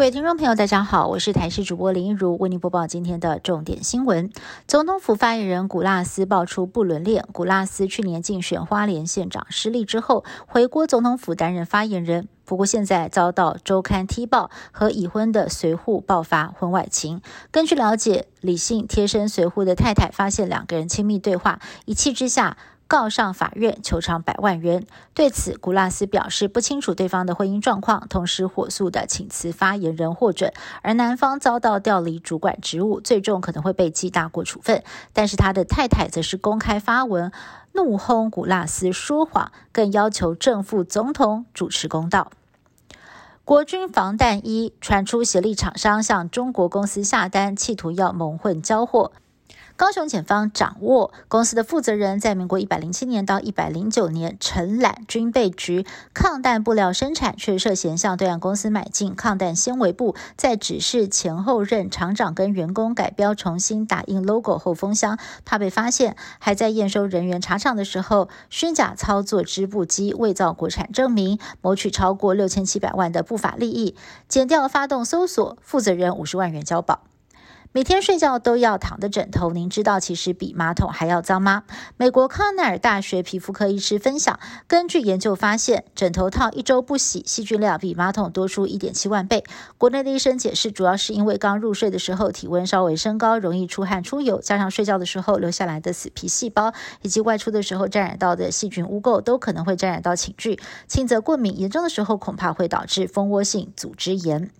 各位听众朋友，大家好，我是台视主播林一如，为您播报今天的重点新闻。总统府发言人古拉斯爆出不伦恋。古拉斯去年竞选花莲县长失利之后，回国总统府担任发言人。不过现在遭到周刊踢爆和已婚的随扈爆发婚外情。根据了解，李姓贴身随扈的太太发现两个人亲密对话，一气之下。告上法院求偿百万元。对此，古拉斯表示不清楚对方的婚姻状况，同时火速的请辞发言人获准。而男方遭到调离主管职务，最终可能会被记大过处分。但是他的太太则是公开发文怒轰古拉斯说谎，更要求正副总统主持公道。国军防弹衣传出协力厂商向中国公司下单，企图要蒙混交货。高雄检方掌握公司的负责人，在民国一百零七年到一百零九年承揽军备局抗弹布料生产，却涉嫌向对岸公司买进抗弹纤维布，在指示前后任厂长跟员工改标、重新打印 logo 后封箱，怕被发现，还在验收人员查厂的时候虚假操作织布机，伪造国产证明，谋取超过六千七百万的不法利益。检调发动搜索，负责人五十万元交保。每天睡觉都要躺的枕头，您知道其实比马桶还要脏吗？美国康奈尔大学皮肤科医师分享，根据研究发现，枕头套一周不洗，细菌量比马桶多出一点七万倍。国内的医生解释，主要是因为刚入睡的时候体温稍微升高，容易出汗出油，加上睡觉的时候留下来的死皮细胞，以及外出的时候沾染到的细菌污垢，都可能会沾染到寝具，轻则过敏，严重的时候恐怕会导致蜂窝性组织炎。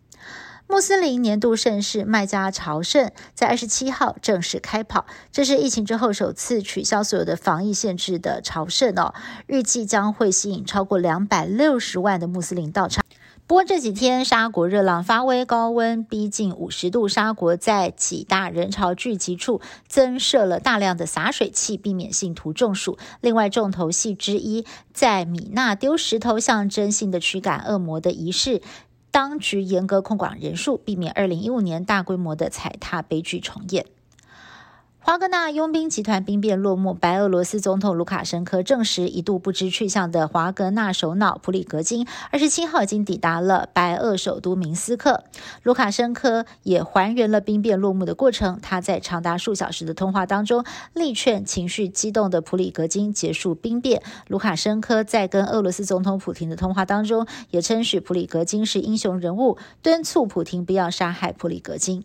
穆斯林年度盛事麦加朝圣在二十七号正式开跑，这是疫情之后首次取消所有的防疫限制的朝圣哦，预计将会吸引超过两百六十万的穆斯林到场。不过这几天沙国热浪发威，高温逼近五十度，沙国在几大人潮聚集处增设了大量的洒水器，避免信徒中暑。另外，重头戏之一在米纳丢石头，象征性的驱赶恶魔的仪式。当局严格控管人数，避免二零一五年大规模的踩踏悲剧重演。华格纳佣兵集团兵变落幕，白俄罗斯总统卢卡申科证实，一度不知去向的华格纳首脑普里格金二十七号已经抵达了白俄首都明斯克。卢卡申科也还原了兵变落幕的过程。他在长达数小时的通话当中，力劝情绪激动的普里格金结束兵变。卢卡申科在跟俄罗斯总统普京的通话当中，也称许普里格金是英雄人物，敦促普京不要杀害普里格金。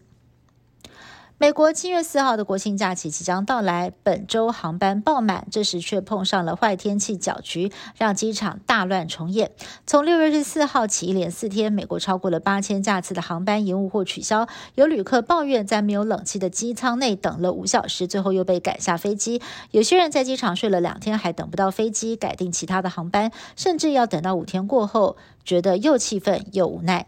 美国七月四号的国庆假期即将到来，本周航班爆满，这时却碰上了坏天气搅局，让机场大乱重演。从六月十四号起，一连四天，美国超过了八千架次的航班延误或取消。有旅客抱怨在没有冷气的机舱内等了五小时，最后又被赶下飞机。有些人在机场睡了两天，还等不到飞机，改订其他的航班，甚至要等到五天过后，觉得又气愤又无奈。